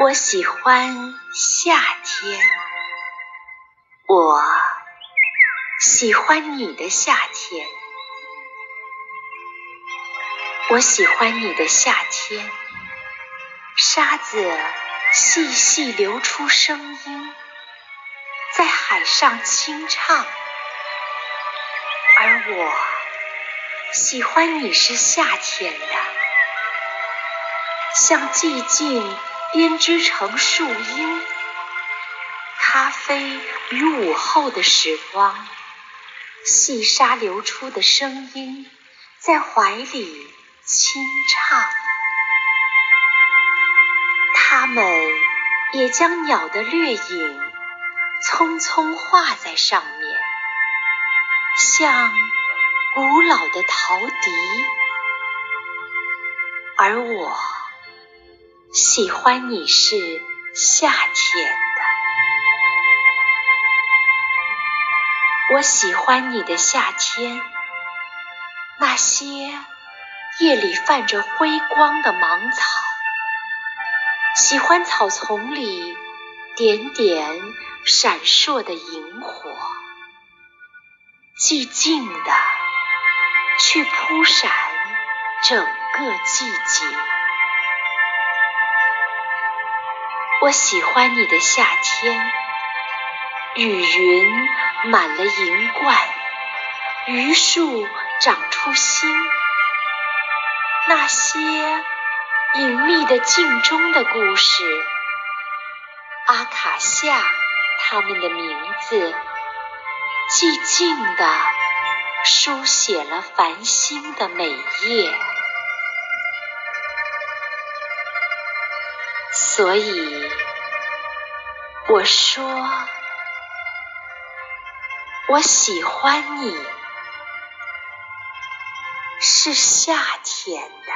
我喜欢夏天，我喜欢你的夏天，我喜欢你的夏天。沙子细细流出声音，在海上轻唱，而我喜欢你是夏天的，像寂静。编织成树荫，咖啡与午后的时光，细沙流出的声音，在怀里轻唱。它们也将鸟的掠影匆匆画在上面，像古老的陶笛，而我。喜欢你是夏天的，我喜欢你的夏天，那些夜里泛着辉光的芒草，喜欢草丛里点点闪烁的萤火，寂静的去铺闪整个季节。我喜欢你的夏天，雨云满了银冠，榆树长出新。那些隐秘的镜中的故事，阿卡夏他们的名字，寂静地书写了繁星的美夜。所以我说，我喜欢你，是夏天的。